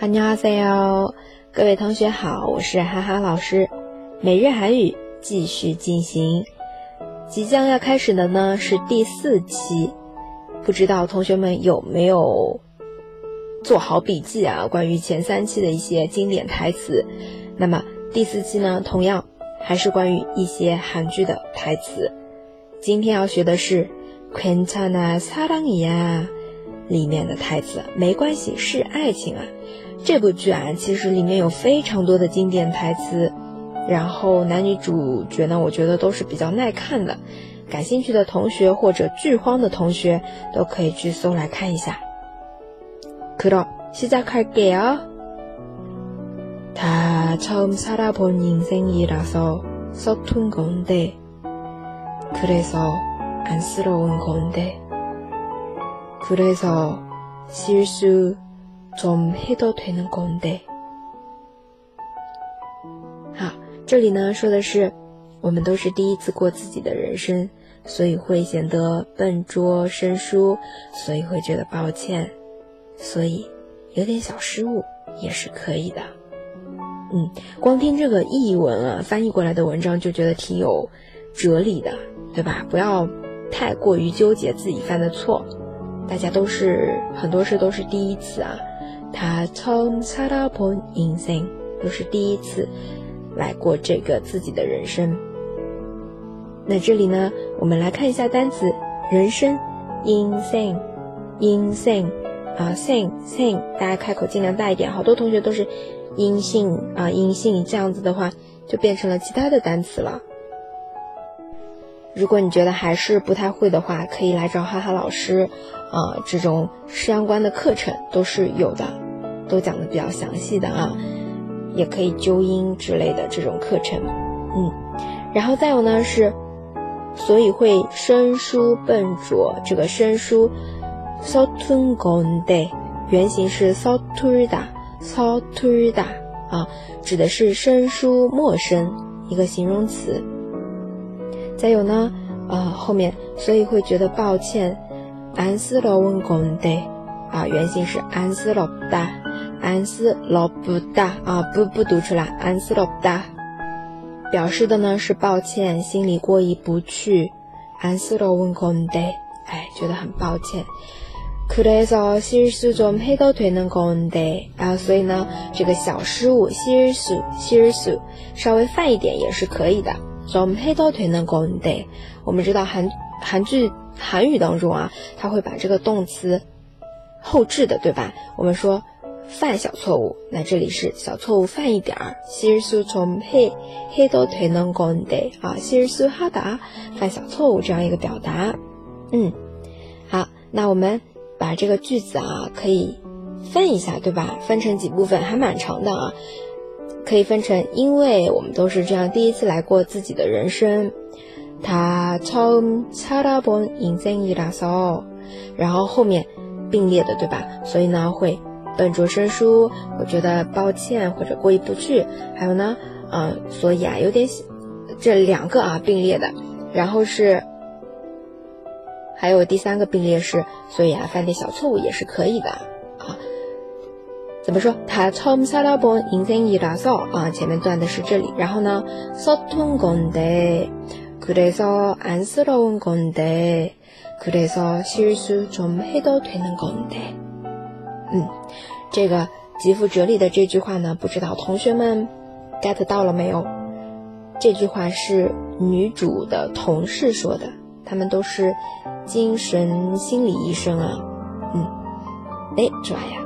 안녕하세요，各位同学好，我是哈哈老师。每日韩语继续进行，即将要开始的呢是第四期，不知道同学们有没有做好笔记啊？关于前三期的一些经典台词，那么第四期呢，同样还是关于一些韩剧的台词。今天要学的是《괜찮아사랑이야》 里面的台词，没关系，是爱情啊。这部剧啊，其实里面有非常多的经典台词，然后男女主角呢，我觉得都是比较耐看的。感兴趣的同学或者剧荒的同学都可以去搜来看一下。그럼시작할게요다처음살아본인생이라서서툰건데그래서안쓰러운건데 그래서실수 좀해도되는건 데。 好，这里呢说的是，我们都是第一次过自己的人生，所以会显得笨拙生疏，所以会觉得抱歉，所以有点小失误也是可以的。嗯，光听这个译文啊，翻译过来的文章就觉得挺有哲理的，对吧？不要太过于纠结自己犯的错， 大家都是很多事都是第一次啊。他从살아본인 생， 都是第一次来过这个自己的人生。那这里呢，我们来看一下单词“人生”，인 생， 인 생， 啊，생 생， 大家开口尽量大一点。好多同学都是阴性啊，阴性这样子的话，就变成了其他的单词了。 如果你觉得还是不太会的话，可以来找哈哈老师。啊，这种相关的课程都是有的，都讲的比较详细的啊，也可以纠音之类的这种课程，嗯，然后再有呢是，所以会生疏笨拙，这个生疏，sotun gonde，原型是 soturda，soturda 啊，指的是生疏陌生一个形容词。再有呢，呃，后面所以会觉得抱歉。安斯罗文公德啊，原型是安斯罗布达，安斯罗布达啊，不不读出来，安斯罗布达，表示的呢是抱歉，心里过意不去。安斯罗文公德，哎，觉得很抱歉。그래서실수좀해도되는건데啊，所以呢，这个小失误，실수실수稍微犯一点也是可以的。 좀해도되는건 데， 我们知道韩韩剧。韩语当中啊，它会把这个动词后置的，对吧？我们说犯小错误，那这里是小错误犯一点儿，실수좀해해도되는건데啊，실수하다犯小错误这样一个表达。嗯，好，那我们把这个句子啊可以分一下，对吧？分成几部分，还蛮长的啊， 可以分成，因为我们都是这样第一次来过自己的人生。他从살아본인생이라 서， 然后后面并列的对吧？所以呢会笨拙生疏，我觉得抱歉或者过意不去。还有呢，嗯，所以啊有点这两个啊并列的，然后是还有第三个并列是，所以啊犯点小错误也是可以的啊。 怎么说？他从살아본인생이라 서， 啊前面断的是这里，然后呢서툰건 데。 그래서안쓰러운건 데， 그래서실수좀해도되는건 데。 嗯，这个极富哲理的这句话呢，不知道同学们 get 到了没有？这句话是女主的同事说的，他们都是精神心理医生啊。嗯，哎，좋아 요。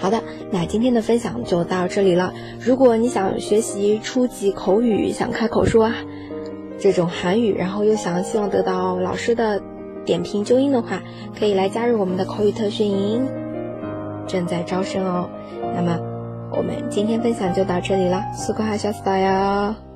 好的，那今天的分享就到这里了。如果你想学习初级口语，想开口说，这种韩语，然后又想希望得到老师的点评纠音的话，可以来加入我们的口语特训营，正在招生哦。那么，我们今天分享就到这里了，苏格哈小 style。